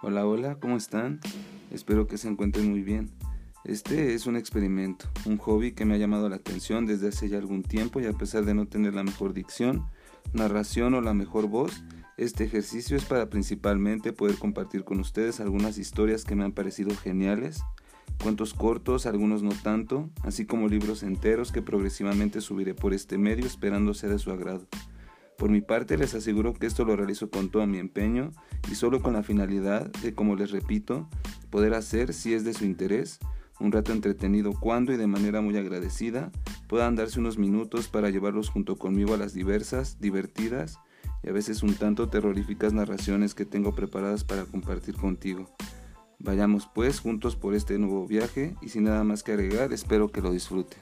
Hola, hola, ¿cómo están? Espero que se encuentren muy bien. Este es un experimento, un hobby que me ha llamado la atención desde hace ya algún tiempo y a pesar de no tener la mejor dicción, narración o la mejor voz, este ejercicio es para principalmente poder compartir con ustedes algunas historias que me han parecido geniales, cuentos cortos, algunos no tanto, así como libros enteros que progresivamente subiré por este medio esperando sea de su agrado. Por mi parte les aseguro que esto lo realizo con todo mi empeño y solo con la finalidad de, como les repito, poder hacer, si es de su interés, un rato entretenido cuando y de manera muy agradecida puedan darse unos minutos para llevarlos junto conmigo a las diversas, divertidas y a veces un tanto terroríficas narraciones que tengo preparadas para compartir contigo. Vayamos pues juntos por este nuevo viaje y sin nada más que agregar espero que lo disfruten.